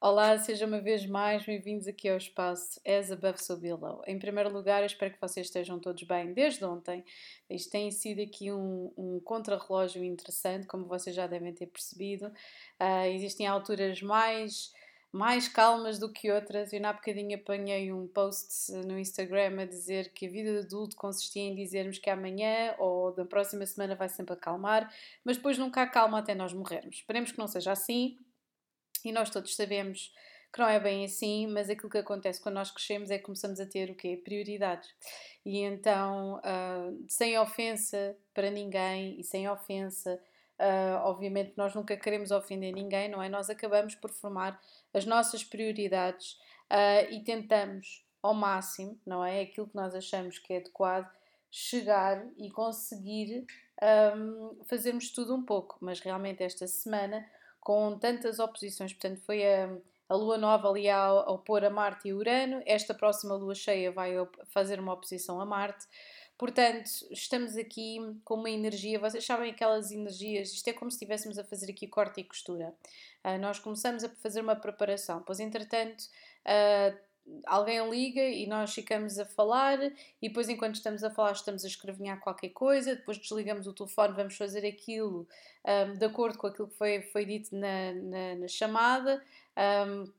Olá, sejam uma vez mais bem-vindos aqui ao espaço As Above So Below. Em primeiro lugar, espero que vocês estejam todos bem desde ontem. Isto tem sido aqui um, um contrarrelógio interessante, como vocês já devem ter percebido. Uh, existem alturas mais, mais calmas do que outras. Eu, na bocadinho, apanhei um post no Instagram a dizer que a vida de adulto consistia em dizermos que amanhã ou da próxima semana vai sempre acalmar, mas depois nunca acalma até nós morrermos. Esperemos que não seja assim e nós todos sabemos que não é bem assim, mas aquilo que acontece quando nós crescemos é que começamos a ter o quê? Prioridades. E então, uh, sem ofensa para ninguém e sem ofensa, uh, obviamente nós nunca queremos ofender ninguém, não é? Nós acabamos por formar as nossas prioridades uh, e tentamos ao máximo, não é? Aquilo que nós achamos que é adequado, chegar e conseguir um, fazermos tudo um pouco. Mas realmente esta semana com tantas oposições. Portanto, foi a, a lua nova ali a opor a Marte e Urano. Esta próxima lua cheia vai fazer uma oposição a Marte. Portanto, estamos aqui com uma energia, vocês sabem aquelas energias, isto é como se estivéssemos a fazer aqui corte e costura. Uh, nós começamos a fazer uma preparação, pois entretanto uh, alguém liga e nós ficamos a falar e depois enquanto estamos a falar estamos a escrevinhar qualquer coisa, depois desligamos o telefone, vamos fazer aquilo um, de acordo com aquilo que foi, foi dito na, na, na chamada. Um,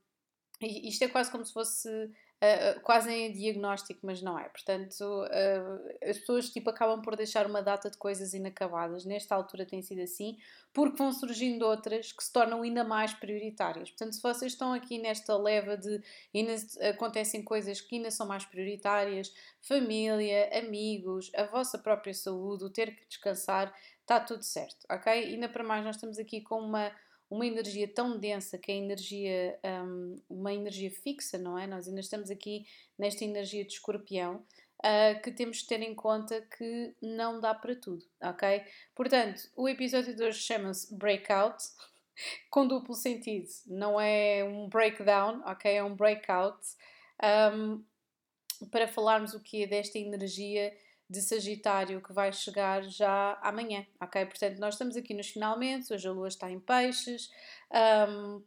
isto é quase como se fosse uh, quase em diagnóstico, mas não é. Portanto, uh, as pessoas tipo, acabam por deixar uma data de coisas inacabadas. Nesta altura tem sido assim, porque vão surgindo outras que se tornam ainda mais prioritárias. Portanto, se vocês estão aqui nesta leva de ainda acontecem coisas que ainda são mais prioritárias, família, amigos, a vossa própria saúde, o ter que descansar, está tudo certo, ok? Ainda para mais, nós estamos aqui com uma uma energia tão densa que é energia, um, uma energia fixa, não é? Nós ainda estamos aqui nesta energia de escorpião. Uh, que temos de ter em conta que não dá para tudo, ok? Portanto, o episódio de hoje chama-se Breakout, com duplo sentido, não é um breakdown, ok? É um breakout, um, para falarmos o que é desta energia de Sagitário que vai chegar já amanhã, ok? Portanto, nós estamos aqui nos finalmente, hoje a lua está em peixes um,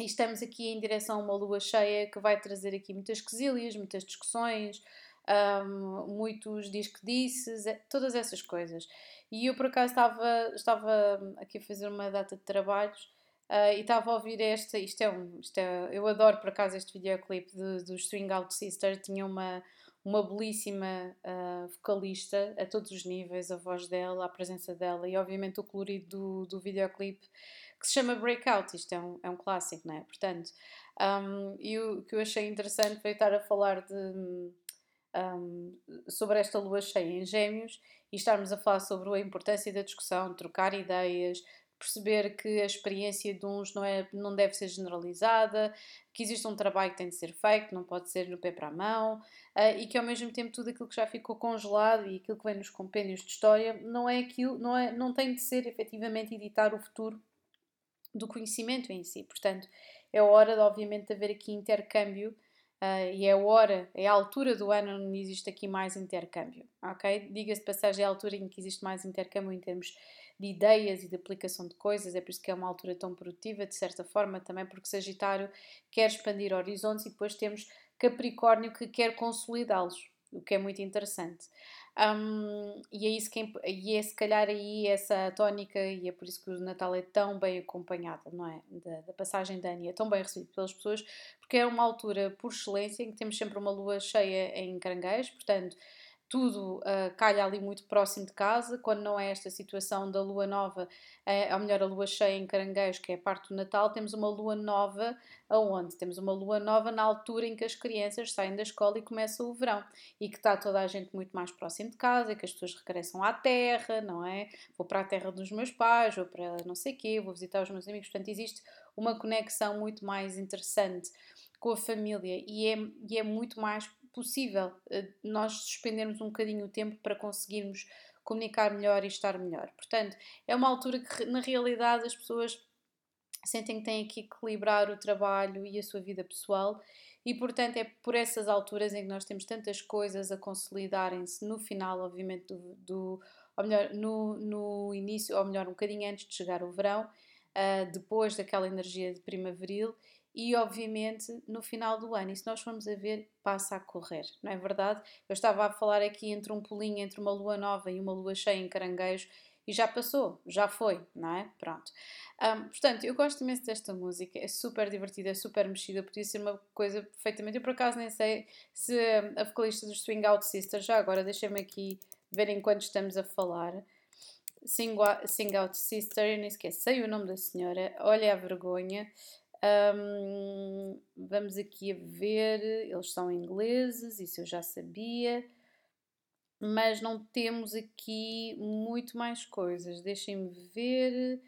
e estamos aqui em direção a uma lua cheia que vai trazer aqui muitas quesilhas, muitas discussões, um, muitos diz que disses, é, todas essas coisas. E eu por acaso estava, estava aqui a fazer uma data de trabalhos Uh, e estava a ouvir esta, isto é um, isto é, eu adoro por acaso este videoclipe do, do String Out Sister, tinha uma, uma belíssima uh, vocalista a todos os níveis, a voz dela, a presença dela e obviamente o colorido do, do videoclipe que se chama Breakout, isto é um, é um clássico, não é? Portanto, um, e o que eu achei interessante foi estar a falar de, um, sobre esta lua cheia em Gêmeos e estarmos a falar sobre a importância da discussão, trocar ideias, perceber que a experiência de uns não, é, não deve ser generalizada, que existe um trabalho que tem de ser feito, não pode ser no pé para a mão, uh, e que ao mesmo tempo tudo aquilo que já ficou congelado e aquilo que vem nos compêndios de história não é aquilo, não, é, não tem de ser efetivamente editar o futuro do conhecimento em si. Portanto, é hora de obviamente haver aqui intercâmbio Uh, e é a hora, é a altura do ano onde existe aqui mais intercâmbio, ok? Diga-se de passagem, é a altura em que existe mais intercâmbio em termos de ideias e de aplicação de coisas, é por isso que é uma altura tão produtiva, de certa forma, também porque Sagitário quer expandir horizontes e depois temos Capricórnio que quer consolidá-los, o que é muito interessante. Um, e é isso que e é se calhar aí essa tónica, e é por isso que o Natal é tão bem acompanhado, não é? Da, da passagem da Ania, é tão bem recebido pelas pessoas, porque é uma altura por excelência em que temos sempre uma lua cheia em caranguejos, portanto tudo uh, calha ali muito próximo de casa, quando não é esta situação da lua nova, é, ou melhor, a lua cheia em caranguejo, que é a parte do Natal, temos uma lua nova aonde? Temos uma lua nova na altura em que as crianças saem da escola e começa o verão, e que está toda a gente muito mais próximo de casa, e que as pessoas regressam à terra, não é? Vou para a terra dos meus pais, vou para não sei quê, vou visitar os meus amigos, portanto existe uma conexão muito mais interessante com a família e é, e é muito mais possível eh, nós suspendermos um bocadinho o tempo para conseguirmos comunicar melhor e estar melhor. Portanto, é uma altura que na realidade as pessoas sentem que têm que equilibrar o trabalho e a sua vida pessoal e portanto é por essas alturas em que nós temos tantas coisas a consolidarem-se no final, obviamente, do, do ou melhor, no, no início, ou melhor, um bocadinho antes de chegar o verão, uh, depois daquela energia de primaveril e obviamente no final do ano. E se nós formos a ver, passa a correr, não é verdade? Eu estava a falar aqui entre um pulinho entre uma lua nova e uma lua cheia em caranguejo e já passou, já foi, não é? Pronto. Um, portanto, eu gosto imenso desta música, é super divertida, é super mexida, podia ser uma coisa perfeitamente. Eu por acaso nem sei se a vocalista dos Swing Out Sisters, já agora deixem-me aqui ver enquanto estamos a falar. Sing, Out Sister, eu nem esqueci o nome da senhora, olha a vergonha. Um, vamos aqui a ver, eles são ingleses, isso eu já sabia, mas não temos aqui muito mais coisas. Deixem-me ver.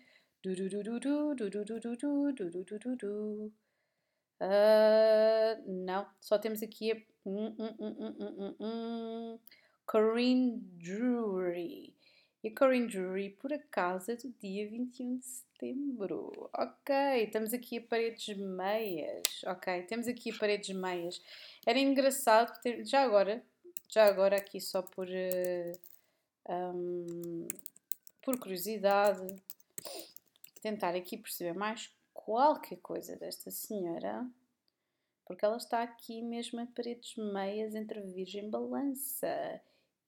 Uh, não, só temos aqui a Corinne Drury. E a Corinne Drury, por acaso, é do dia 21 de setembro. Ok, estamos aqui a paredes meias. Ok, temos aqui a paredes meias. Era engraçado, ter, já agora, já agora aqui só por, uh, um, por curiosidade, tentar aqui perceber mais qualquer coisa desta senhora, porque ela está aqui mesmo a paredes meias entre a Virgem Balança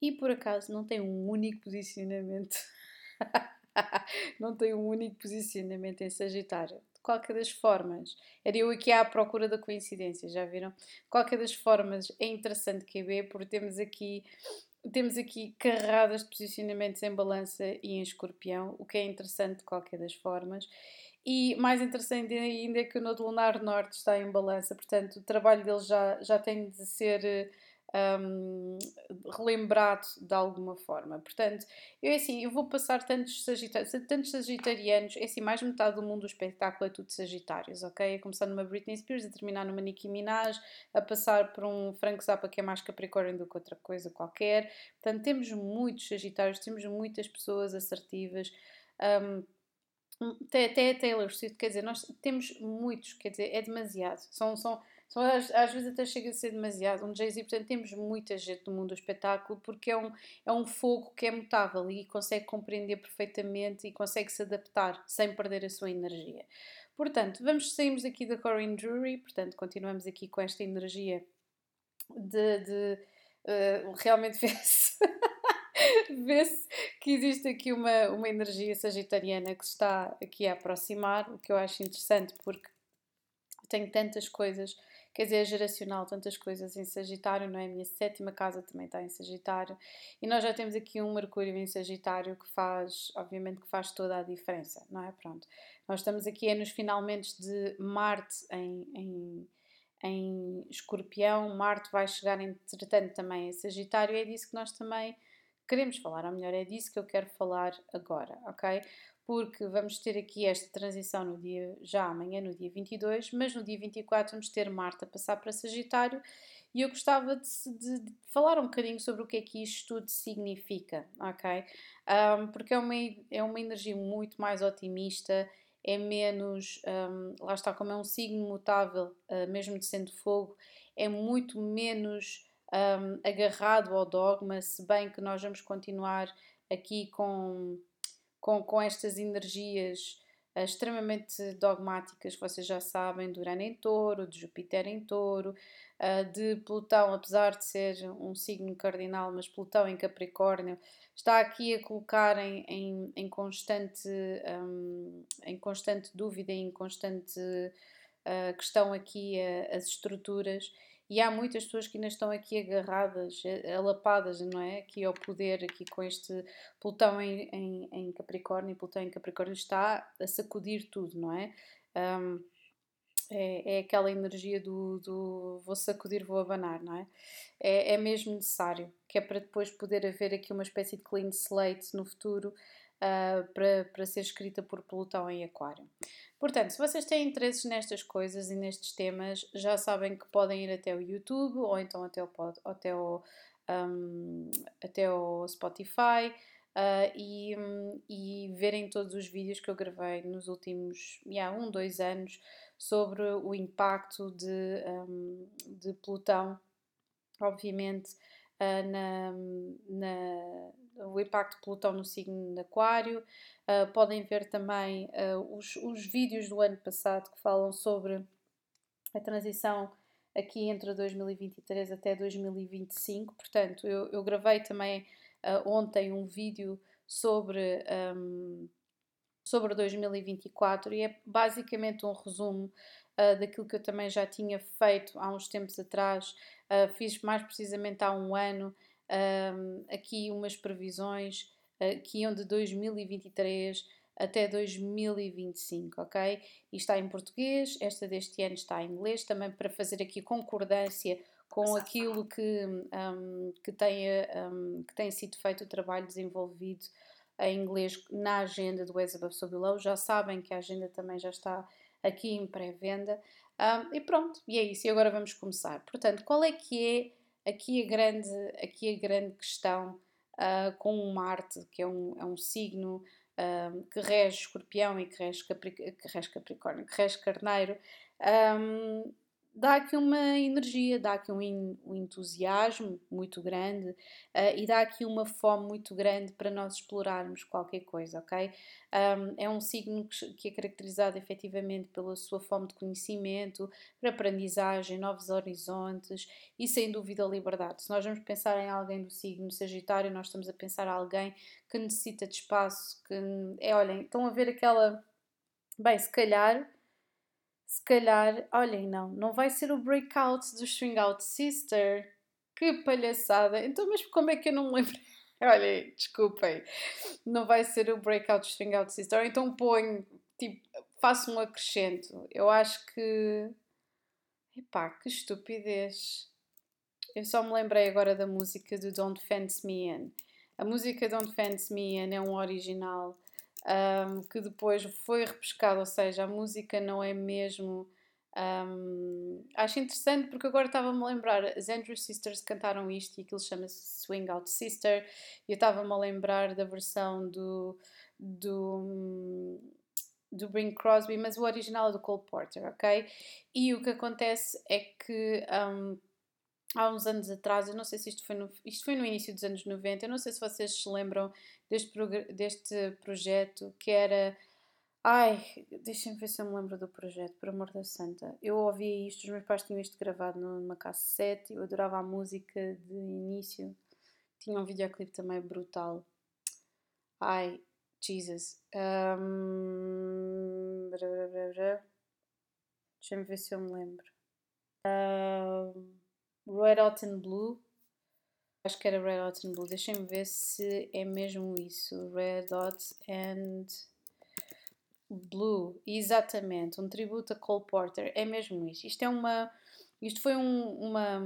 e por acaso não tem um único posicionamento. não tem um único posicionamento em Sagitário. De qualquer das formas, era eu aqui à procura da coincidência, já viram? De qualquer das formas, é interessante QB, porque temos aqui temos aqui carradas de posicionamentos em balança e em escorpião, o que é interessante de qualquer das formas. E mais interessante ainda é que o Nodo Lunar Norte está em balança, portanto o trabalho dele já, já tem de ser um, relembrado de alguma forma. Portanto, eu é assim, eu vou passar tantos, sagitari tantos sagitarianos, é assim, mais metade do mundo do espetáculo é tudo sagitários, ok? A começar numa Britney Spears, a terminar numa Nicki Minaj, a passar por um Frank Zappa que é mais capricórnio do que outra coisa qualquer. Portanto, temos muitos sagitários, temos muitas pessoas assertivas. Um, até, até a Taylor Swift, quer dizer, nós temos muitos, quer dizer, é demasiado. São, são, às, às, vezes até chega a ser demasiado. Um Jay-Z, portanto, temos muita gente no mundo do espetáculo porque é um, é um fogo que é mutável e consegue compreender perfeitamente e consegue se adaptar sem perder a sua energia. Portanto, vamos sairmos aqui da Corinne Drury, portanto, continuamos aqui com esta energia de, de uh, realmente vê-se vê-se que existe aqui uma, uma energia sagitariana que se está aqui a aproximar, o que eu acho interessante porque tenho tantas coisas quer dizer, é geracional, tantas coisas em Sagitário, não é? A minha sétima casa também está em Sagitário, e nós já temos aqui um Mercúrio em Sagitário que faz, obviamente, que faz toda a diferença, não é? Pronto, nós estamos aqui é nos finalmente de Marte em, em, em Escorpião, Marte vai chegar entretanto também em Sagitário, e é disso que nós também queremos falar, ou melhor, é disso que eu quero falar agora, ok? Porque vamos ter aqui esta transição no dia, já amanhã, no dia 22, mas no dia 24 vamos ter Marta passar para Sagitário e eu gostava de, de, de, falar um bocadinho sobre o que é que isto tudo significa, ok? Um, porque é uma, é uma energia muito mais otimista, é menos, um, lá está, como é um signo mutável, uh, mesmo de sendo fogo, é muito menos um, agarrado ao dogma, se bem que nós vamos continuar aqui com com, com estas energias uh, extremamente dogmáticas, vocês já sabem, do Urano em touro, de Júpiter em touro, uh, de Plutão, apesar de ser um signo cardinal, mas Plutão em Capricórnio, está aqui a colocar em, em, em constante, um, em constante dúvida, em constante uh, questão aqui as estruturas e há muitas pessoas que ainda estão aqui agarradas, alapadas, não é? Aqui ao poder, aqui com este Plutão em, em, em Capricórnio, Plutão em Capricórnio está a sacudir tudo, não é? Um, é, é, aquela energia do, do, vou sacudir, vou abanar, não é? é? É mesmo necessário, que é para depois poder haver aqui uma espécie de clean slate no futuro uh, para, para ser escrita por Plutão em Aquário. Portanto, se vocês têm interesses nestas coisas e nestes temas, já sabem que podem ir até o YouTube ou então até o, até o, um, até o Spotify. Uh, e, e, verem todos os vídeos que eu gravei nos últimos yeah, um, dois anos sobre o impacto de, um, de Plutão, obviamente, uh, na, na, o impacto de Plutão no signo de Aquário. Uh, podem ver também uh, os, os vídeos do ano passado que falam sobre a transição aqui entre 2023 até 2025. Portanto, eu, eu gravei também uh, ontem um vídeo sobre, um, sobre 2024 e é basicamente um resumo uh, daquilo que eu também já tinha feito há uns tempos atrás. Uh, fiz mais precisamente há um ano um, aqui umas previsões que iam de 2023 até 2025, ok? E está em português, esta deste ano está em inglês, também para fazer aqui concordância com aquilo que, um, que, tem, um, que tem sido feito o trabalho desenvolvido em inglês na agenda do As Above So Below. Já sabem que a agenda também já está aqui em pré-venda. Um, e pronto, e é isso. E agora vamos começar. Portanto, qual é que é aqui a grande, aqui a grande questão uh, com o Marte, que é um, é um signo um, que rege escorpião e que rege, que rege capricórnio, que rege carneiro, um, dá aqui uma energia, dá aqui um, um entusiasmo muito grande uh, e dá aqui uma fome muito grande para nós explorarmos qualquer coisa, ok? Um, é um signo que, é caracterizado efetivamente pela sua fome de conhecimento, para aprendizagem, novos horizontes e sem dúvida liberdade. Se nós vamos pensar em alguém do signo Sagitário, nós estamos a pensar em alguém que necessita de espaço, que é, olhem, estão a ver aquela. Bem, se calhar se calhar, olhem, não, não vai ser o breakout do String Out Sister. Que palhaçada! Então, mas como é que eu não me lembro? Olhem, desculpem, não vai ser o breakout do String Out Sister. Então ponho, tipo, faço um acrescento. Eu acho que. Epá, que estupidez. Eu só me lembrei agora da música do Don't Fence Me In. A música Don't Fence Me In é um original um, que depois foi repescado, ou seja, a música não é mesmo. Um, acho interessante porque agora estava-me a lembrar, as Andrew Sisters cantaram isto e aquilo chama-se Swing Out Sister, e eu estava-me a lembrar da versão do, do, do Bing Crosby, mas o original é do Cole Porter, ok? E o que acontece é que. Um, há uns anos atrás, eu não sei se isto foi no, isto foi no início dos anos 90, eu não sei se vocês se lembram deste, deste projeto que era. Ai, deixem-me ver se eu me lembro do projeto, por amor da santa. Eu ouvia isto, os meus pais tinham isto gravado numa cassete, eu adorava a música de início. Tinha um videoclipe também brutal. Ai, Jesus. Um... Deixa-me ver se eu me lembro. Um... Red Hot and Blue. Acho que era Red Hot and Blue. Deixem-me ver se é mesmo isso. Red Hot and Blue. Exatamente. Um tributo a Cole Porter. É mesmo isso. Isto é uma. Isto foi um, uma.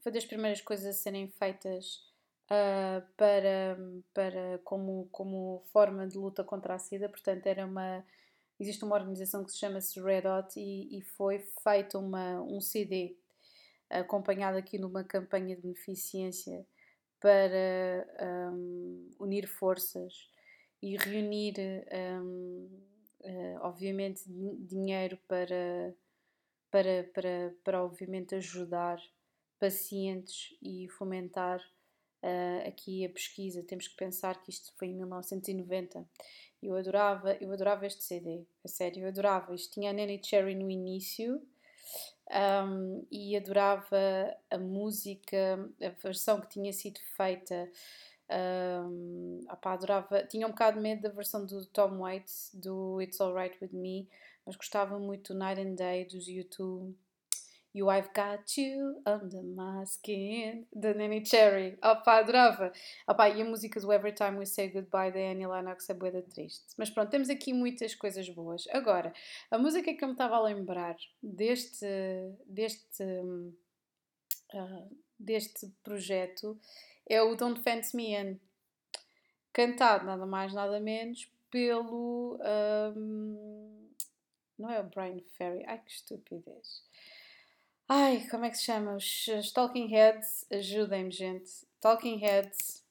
Foi das primeiras coisas a serem feitas uh, para, para como, como forma de luta contra a SIDA. Portanto, era uma. Existe uma organização que se chama-se Red Hot e, e foi feito uma, um CD acompanhado aqui numa campanha de beneficência para um, unir forças e reunir, um, uh, obviamente, dinheiro para, para, para, para, obviamente, ajudar pacientes e fomentar uh, aqui a pesquisa. Temos que pensar que isto foi em 1990. Eu adorava, eu adorava este CD, a sério, eu adorava. Isto tinha a Nanny Cherry no início, um, e adorava a música, a versão que tinha sido feita. Um, opa, adorava, tinha um bocado de medo da versão do Tom Waits do It's Alright With Me, mas gostava muito do Night and Day dos YouTube You I've Got You Under My Skin, da Nanny Cherry. Opa, adorava. Opa, e a música do Every Time We Say Goodbye da Annie Lennox é boeda triste. Mas pronto, temos aqui muitas coisas boas. Agora, a música que eu me estava a lembrar deste, deste, uh, deste projeto é o Don't Fence Me In. Cantado nada mais, nada menos pelo. Um, não é o Brian Ferry. Ai que estupidez. Ai, como é que se chama? Os, Talking Heads, ajudem-me, gente. Talking Heads,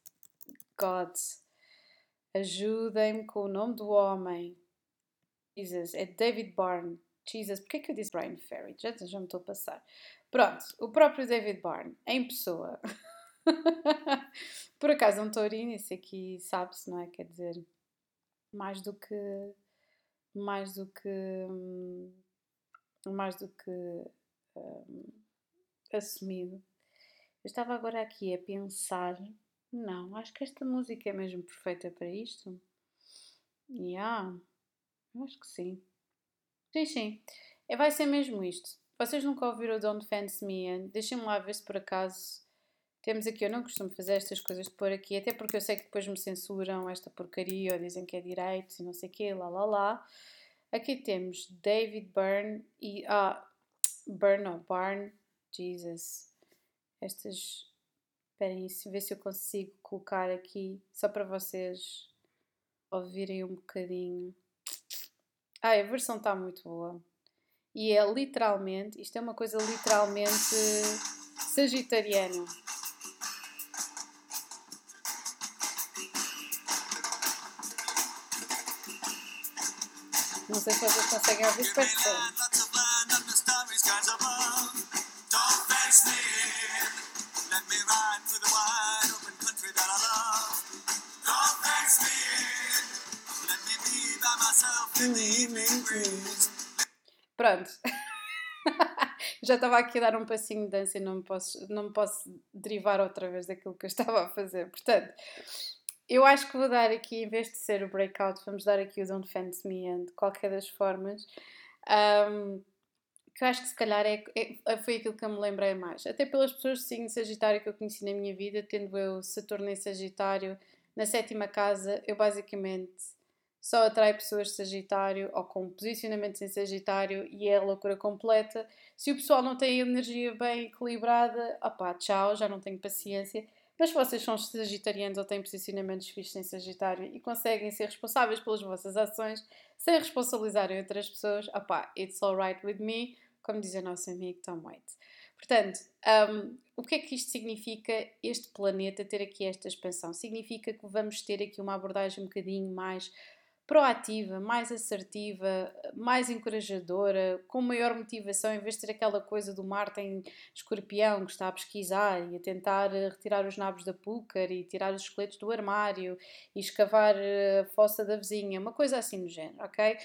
God, ajudem-me com o nome do homem. Jesus, é David Byrne. Jesus, porquê que eu disse Brian Ferry? Já, já me estou a passar. Pronto, o próprio David Byrne, em pessoa. Por acaso, um taurino, isso aqui sabe-se, não é? Quer dizer, mais do que. Mais do que. Hum, mais do que um, assumido. Eu estava agora aqui a pensar, não, acho que esta música é mesmo perfeita para isto. Yeah, acho que sim. Sim, sim. É, vai ser mesmo isto. Vocês nunca ouviram Don't Fence Me? Deixem-me lá ver se por acaso temos aqui. Eu não costumo fazer estas coisas de pôr aqui, até porque eu sei que depois me censuram esta porcaria ou dizem que é direito e não sei o quê, lá lá lá. Aqui temos David Byrne e. Ah, Byrne ou Barn, Jesus. Estas. Esperem, ver se eu consigo colocar aqui, só para vocês ouvirem um bocadinho. Ah, a versão está muito boa. E é literalmente, isto é uma coisa literalmente sagitariana. Não sei se vocês conseguem ouvir, espero que Pronto. Já estava aqui a dar um passinho de dança e não me, posso, não me posso derivar outra vez daquilo que eu estava a fazer. Portanto, eu acho que vou dar aqui, em vez de ser o breakout, vamos dar aqui o Don't Fence Me and de qualquer das formas. Um, que eu acho que se calhar é, é, foi aquilo que eu me lembrei mais. Até pelas pessoas de signo Sagitário que eu conheci na minha vida, tendo eu Saturno em Sagitário na sétima casa, eu basicamente só atrai pessoas de Sagitário ou com posicionamentos em Sagitário e é a loucura completa. Se o pessoal não tem energia bem equilibrada, opá, tchau, já não tenho paciência. Mas se vocês são sagitarianos ou têm posicionamentos fixos em Sagitário e conseguem ser responsáveis pelas vossas ações sem responsabilizarem outras pessoas, opá, it's alright with me, como diz o nosso amigo Tom White. Portanto, um, o que é que isto significa, este planeta ter aqui esta expansão? Significa que vamos ter aqui uma abordagem um bocadinho mais proativa, mais assertiva, mais encorajadora, com maior motivação, em vez de ter aquela coisa do Martin escorpião que está a pesquisar e a tentar eh, retirar os nabos da púcar e tirar os esqueletos do armário e escavar eh, a fossa da vizinha, uma coisa assim do género, ok?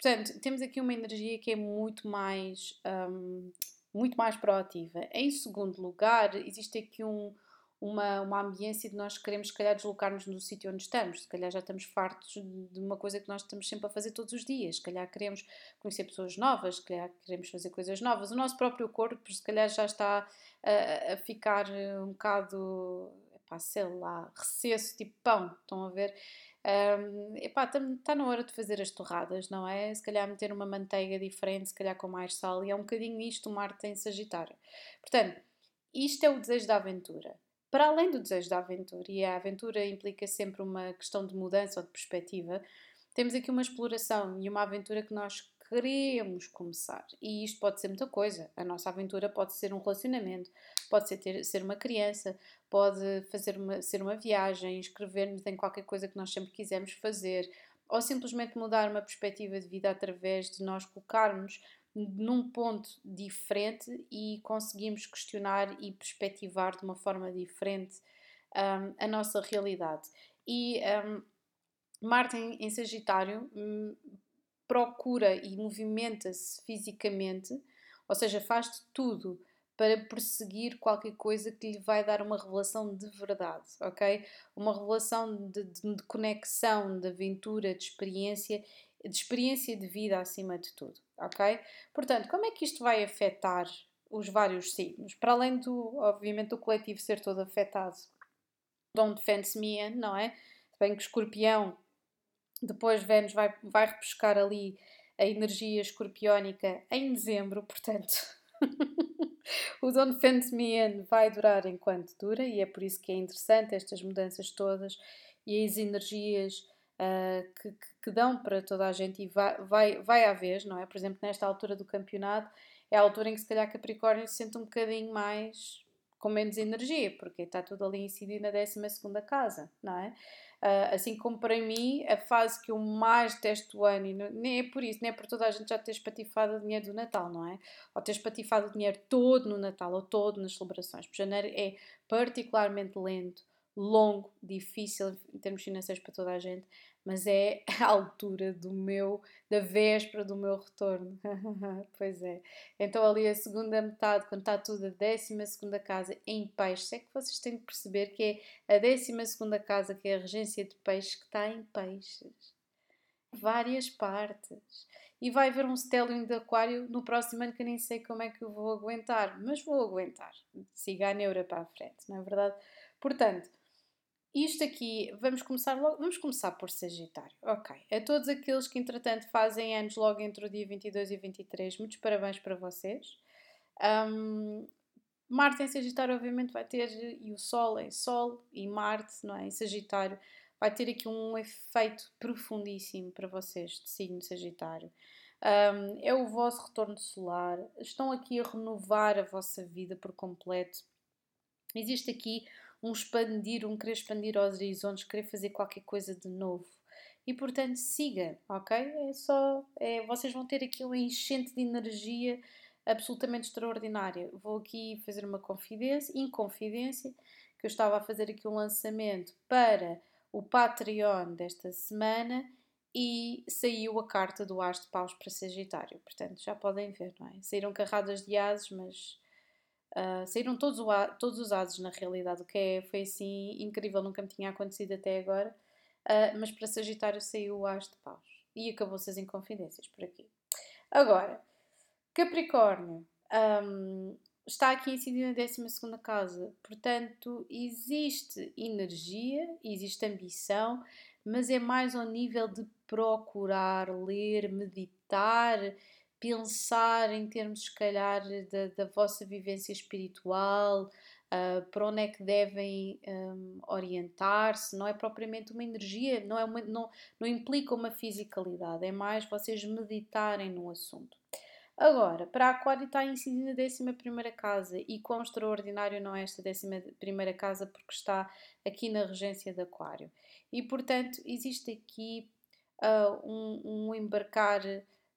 Portanto, temos aqui uma energia que é muito mais, um, muito mais proativa. Em segundo lugar, existe aqui um uma, uma ambiência de nós queremos, se calhar, deslocar-nos no sítio onde estamos. Se calhar já estamos fartos de uma coisa que nós estamos sempre a fazer todos os dias. Se calhar queremos conhecer pessoas novas, se calhar queremos fazer coisas novas. O nosso próprio corpo, se calhar, já está a, a ficar um bocado, epá, sei lá, recesso, tipo pão. Estão a ver? Um, epá, está na hora de fazer as torradas, não é? Se calhar meter uma manteiga diferente, se calhar com mais sal, e é um bocadinho isto o Marte tem Sagitário. Portanto, isto é o desejo da aventura para além do desejo da aventura, e a aventura implica sempre uma questão de mudança ou de perspectiva, temos aqui uma exploração e uma aventura que nós queremos começar. E isto pode ser muita coisa. A nossa aventura pode ser um relacionamento, pode ser ter, ser uma criança, pode fazer uma, ser uma viagem, inscrever-nos em qualquer coisa que nós sempre quisemos fazer, ou simplesmente mudar uma perspectiva de vida através de nós colocarmos num ponto diferente e conseguimos questionar e perspectivar de uma forma diferente um, a nossa realidade. E um, Marte em, Sagitário um, procura e movimenta-se fisicamente, ou seja, faz de tudo para perseguir qualquer coisa que lhe vai dar uma revelação de verdade, ok? Uma revelação de, de, de conexão, de aventura, de experiência de experiência de vida acima de tudo, ok? Portanto, como é que isto vai afetar os vários signos? Para além do, obviamente, do coletivo ser todo afetado, don't fence me in, não é? Bem que escorpião, depois Vênus vai, vai repescar ali a energia escorpiónica em dezembro, portanto... o Don't Fence Me In vai durar enquanto dura e é por isso que é interessante estas mudanças todas e as energias uh, que, que, dão para toda a gente e vai, vai, vai à vez, não é? Por exemplo, nesta altura do campeonato, é a altura em que se calhar Capricórnio se sente um bocadinho mais com menos energia, porque está tudo ali incidido na 12 casa, não é? Uh, assim como para mim, a fase que eu mais detesto o ano, e não, nem é por isso, nem é por toda a gente já ter espatifado o dinheiro do Natal, não é? Ou ter espatifado o dinheiro todo no Natal ou todo nas celebrações. Porque janeiro é particularmente lento, longo, difícil em termos financeiros para toda a gente. Mas é a altura do meu, da véspera do meu retorno. pois é. Então ali a segunda metade, quando está tudo a décima segunda casa em peixes, é que vocês têm que perceber que é a décima segunda casa, que é a regência de peixes, que está em peixes. Várias partes. E vai haver um stellium de aquário no próximo ano que eu nem sei como é que eu vou aguentar, mas vou aguentar. Siga a neura para a frente, não é verdade? Portanto, isto aqui, vamos começar logo, vamos começar por Sagitário. Ok. A todos aqueles que entretanto fazem anos logo entre o dia 22 e 23, muitos parabéns para vocês. Um, Marte em Sagitário, obviamente, vai ter, e o Sol em Sol, e Marte, não é? Em Sagitário, vai ter aqui um efeito profundíssimo para vocês de signo Sagitário. Um, é o vosso retorno solar, estão aqui a renovar a vossa vida por completo. Existe aqui um expandir, um querer expandir horizontes, querer fazer qualquer coisa de novo. E portanto, siga, ok? É só. É, vocês vão ter aqui uma enchente de energia absolutamente extraordinária. Vou aqui fazer uma confidência, inconfidência, que eu estava a fazer aqui um lançamento para o Patreon desta semana e saiu a carta do As de Paus para Sagitário. Portanto, já podem ver, não é? Saíram carradas de ases, mas Uh, saíram todos, todos os ases na realidade, o que é, foi assim incrível, nunca me tinha acontecido até agora. Uh, mas para Sagitário saiu o As de Paus e acabou-se as inconfidências por aqui. Agora, Capricórnio um, está aqui incidido na 12 casa, portanto, existe energia, existe ambição, mas é mais ao nível de procurar, ler, meditar pensar em termos, se calhar, da, da vossa vivência espiritual, uh, para onde é que devem um, orientar-se, não é propriamente uma energia, não, é uma, não, não implica uma fisicalidade, é mais vocês meditarem no assunto. Agora, para Aquário está incidindo a 11 casa e quão extraordinário não é esta 11 casa porque está aqui na regência de Aquário. E portanto, existe aqui uh, um, um embarcar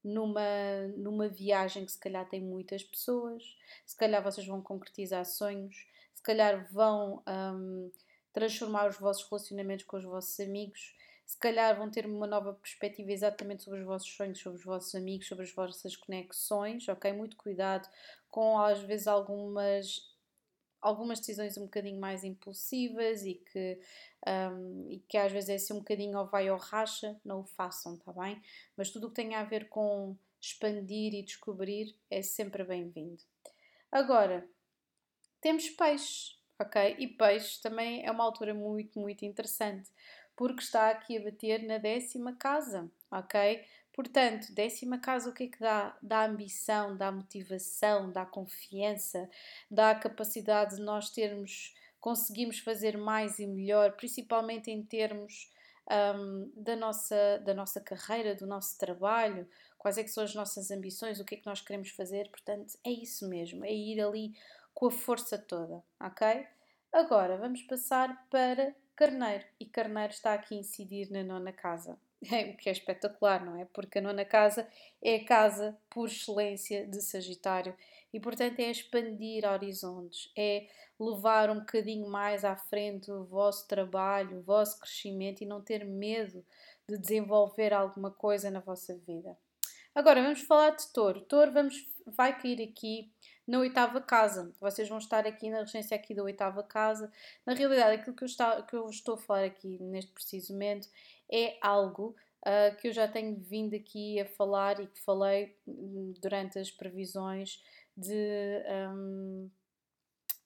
numa, numa viagem que se calhar tem muitas pessoas, se calhar vocês vão concretizar sonhos, se calhar vão um, transformar os vossos relacionamentos com os vossos amigos, se calhar vão ter uma nova perspectiva exatamente sobre os vossos sonhos, sobre os vossos amigos, sobre as vossas conexões, ok? Muito cuidado com às vezes algumas algumas decisões um bocadinho mais impulsivas e que, um, e que às vezes é assim um bocadinho ou vai ou racha, não o façam, tá bem? Mas tudo o que tem a ver com expandir e descobrir é sempre bem-vindo. Agora, temos peixes, ok? E peixes também é uma altura muito, muito interessante, porque está aqui a bater na décima casa, ok? Portanto, décima casa o que é que dá? Dá ambição, dá motivação, dá confiança, dá a capacidade de nós termos, conseguimos fazer mais e melhor, principalmente em termos um, da, nossa, da nossa carreira, do nosso trabalho, quais é que são as nossas ambições, o que é que nós queremos fazer. Portanto, é isso mesmo, é ir ali com a força toda, ok? Agora vamos passar para Carneiro e Carneiro está aqui a incidir na nona casa. o que é espetacular, não é? Porque a nona casa é a casa por excelência de Sagitário e, portanto, é expandir horizontes, é levar um bocadinho mais à frente o vosso trabalho, o vosso crescimento e não ter medo de desenvolver alguma coisa na vossa vida. Agora vamos falar de touro. Touro vamos, vai cair aqui na oitava casa. Vocês vão estar aqui na regência aqui da oitava casa. Na realidade, aquilo que eu, está, que eu estou a falar aqui neste preciso momento é algo uh, que eu já tenho vindo aqui a falar e que falei hum, durante as previsões de. Um,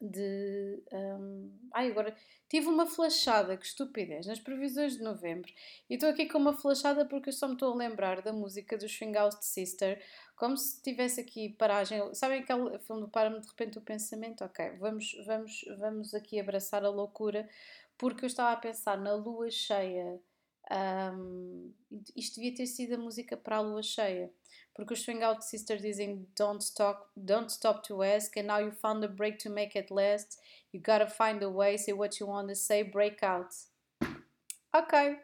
de. Um, ai, agora tive uma flashada, que estupidez, nas previsões de novembro. E estou aqui com uma flashada porque eu só me estou a lembrar da música do Out Sister, como se tivesse aqui paragem. Sabem aquele filme Para-me de repente o pensamento? Ok, vamos, vamos, vamos aqui abraçar a loucura, porque eu estava a pensar na lua cheia um, isto devia ter sido a música para a lua cheia, porque os Swing Out Sisters dizem don't stop, don't stop to ask, and now you found a break to make it last. You gotta find a way, say what you want to say, break out. Ok,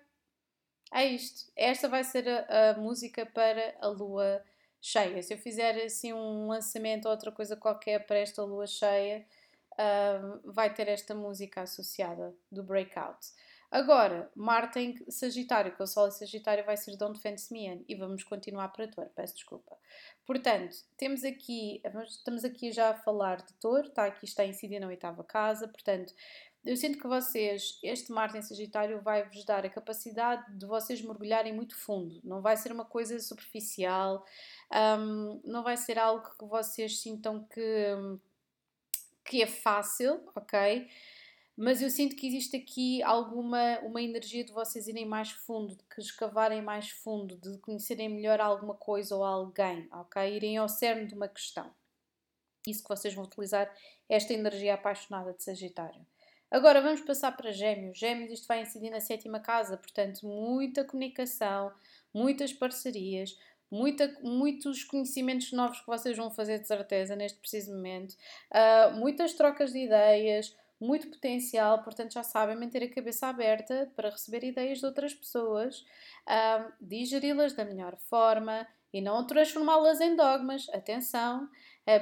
é isto. Esta vai ser a, a música para a lua cheia. Se eu fizer assim um lançamento ou outra coisa qualquer para esta lua cheia, uh, vai ter esta música associada do breakout. Agora, Marte em Sagitário, que o Sol em Sagitário vai ser Don't Fence Me e vamos continuar para Touro, peço desculpa. Portanto, temos aqui, estamos aqui já a falar de Touro, está aqui, está incidir na oitava casa, portanto, eu sinto que vocês, este Marte em Sagitário vai-vos dar a capacidade de vocês mergulharem muito fundo. Não vai ser uma coisa superficial, um, não vai ser algo que vocês sintam que, que é fácil, ok? Mas eu sinto que existe aqui alguma uma energia de vocês irem mais fundo, de que escavarem mais fundo, de conhecerem melhor alguma coisa ou alguém, ok? Irem ao cerne de uma questão. Isso que vocês vão utilizar, esta energia apaixonada de Sagitário. Agora vamos passar para Gêmeos. Gêmeos, isto vai incidir na sétima casa, portanto, muita comunicação, muitas parcerias, muita, muitos conhecimentos novos que vocês vão fazer de certeza neste preciso momento, uh, muitas trocas de ideias, muito potencial, portanto já sabem manter a cabeça aberta para receber ideias de outras pessoas, digeri-las da melhor forma e não transformá-las em dogmas. Atenção,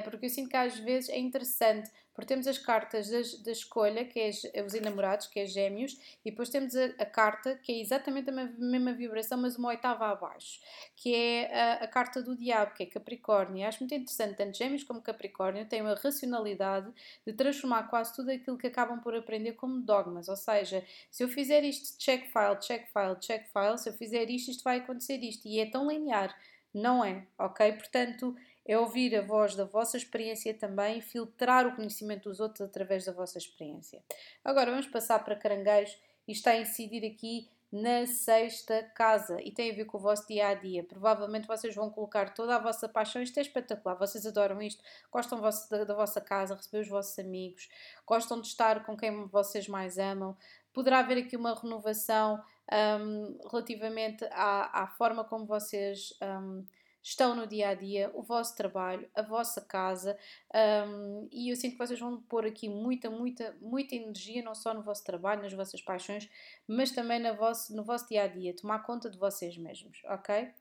porque eu sinto que às vezes é interessante porque temos as cartas da, escolha, que é os enamorados, que é gêmeos, e depois temos a, a, carta, que é exatamente a mesma vibração, mas uma oitava abaixo, que é a, a carta do diabo, que é Capricórnio. E acho muito interessante, tanto gêmeos como Capricórnio têm uma racionalidade de transformar quase tudo aquilo que acabam por aprender como dogmas, ou seja, se eu fizer isto, check file, check file, check file, se eu fizer isto, isto vai acontecer isto, e é tão linear, não é, ok? Portanto, é ouvir a voz da vossa experiência também filtrar o conhecimento dos outros através da vossa experiência. Agora vamos passar para caranguejos e está a incidir aqui na sexta casa e tem a ver com o vosso dia a dia. Provavelmente vocês vão colocar toda a vossa paixão. Isto é espetacular, vocês adoram isto, gostam da, da vossa casa, receber os vossos amigos, gostam de estar com quem vocês mais amam. Poderá haver aqui uma renovação um, relativamente à, à, forma como vocês. Um, estão no dia a dia, o vosso trabalho, a vossa casa, um, e eu sinto que vocês vão pôr aqui muita, muita, muita energia, não só no vosso trabalho, nas vossas paixões, mas também no vosso, no vosso dia a dia, tomar conta de vocês mesmos, ok?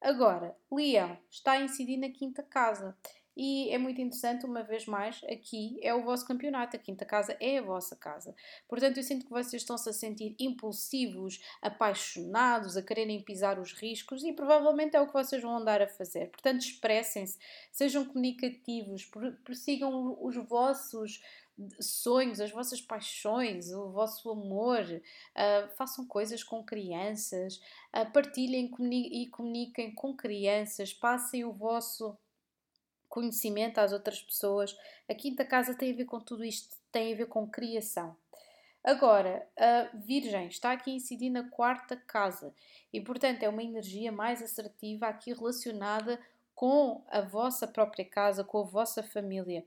Agora, Leão está a incidir na quinta casa. E é muito interessante, uma vez mais, aqui é o vosso campeonato, a quinta casa é a vossa casa. Portanto, eu sinto que vocês estão-se a sentir impulsivos, apaixonados, a quererem pisar os riscos e provavelmente é o que vocês vão andar a fazer. Portanto, expressem-se, sejam comunicativos, persigam os vossos sonhos, as vossas paixões, o vosso amor, uh, façam coisas com crianças, uh, partilhem comuni e comuniquem com crianças, passem o vosso conhecimento às outras pessoas. A quinta casa tem a ver com tudo isto, tem a ver com criação. Agora, a Virgem está aqui a incidir na quarta casa e, portanto, é uma energia mais assertiva aqui relacionada com a vossa própria casa, com a vossa família.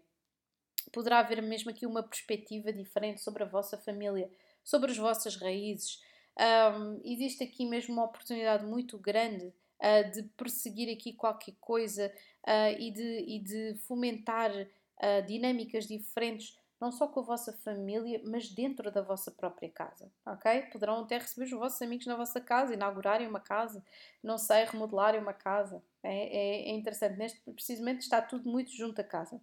Poderá haver mesmo aqui uma perspectiva diferente sobre a vossa família, sobre as vossas raízes. Um, existe aqui mesmo uma oportunidade muito grande uh, de perseguir aqui qualquer coisa uh, e, de, e de fomentar uh, dinâmicas diferentes, não só com a vossa família, mas dentro da vossa própria casa, ok? Poderão até receber os vossos amigos na vossa casa, inaugurarem uma casa, não sei, remodelarem uma casa. É, é, é interessante, neste precisamente está tudo muito junto à casa.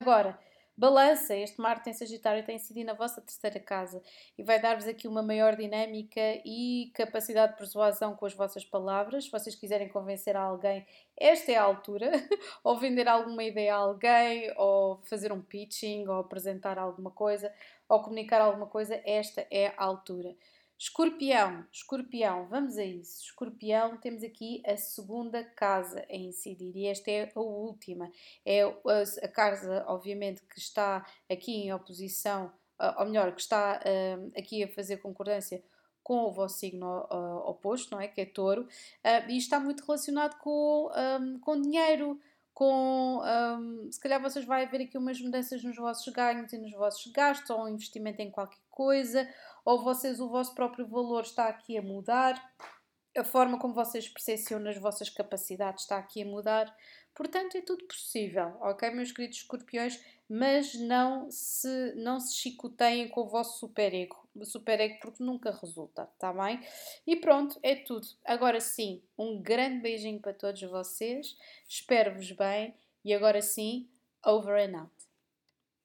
Agora, Balança, este Marte em Sagitário tem sido na vossa terceira casa e vai dar-vos aqui uma maior dinâmica e capacidade de persuasão com as vossas palavras. Se vocês quiserem convencer alguém, esta é a altura. ou vender alguma ideia a alguém, ou fazer um pitching, ou apresentar alguma coisa, ou comunicar alguma coisa, esta é a altura. Escorpião, escorpião, vamos a isso. Escorpião, temos aqui a segunda casa a incidir e esta é a última. É a casa, obviamente, que está aqui em oposição, ou melhor, que está aqui a fazer concordância com o vosso signo oposto, não é? Que é touro, e está muito relacionado com, com dinheiro, com se calhar vocês vão ver aqui umas mudanças nos vossos ganhos e nos vossos gastos, ou um investimento em qualquer coisa, ou vocês, o vosso próprio valor está aqui a mudar, a forma como vocês percepcionam as vossas capacidades está aqui a mudar. Portanto, é tudo possível, ok, meus queridos escorpiões? Mas não se, não se chicoteiem com o vosso superego, porque nunca resulta, tá bem? E pronto, é tudo. Agora sim, um grande beijinho para todos vocês, espero-vos bem e agora sim, over and out.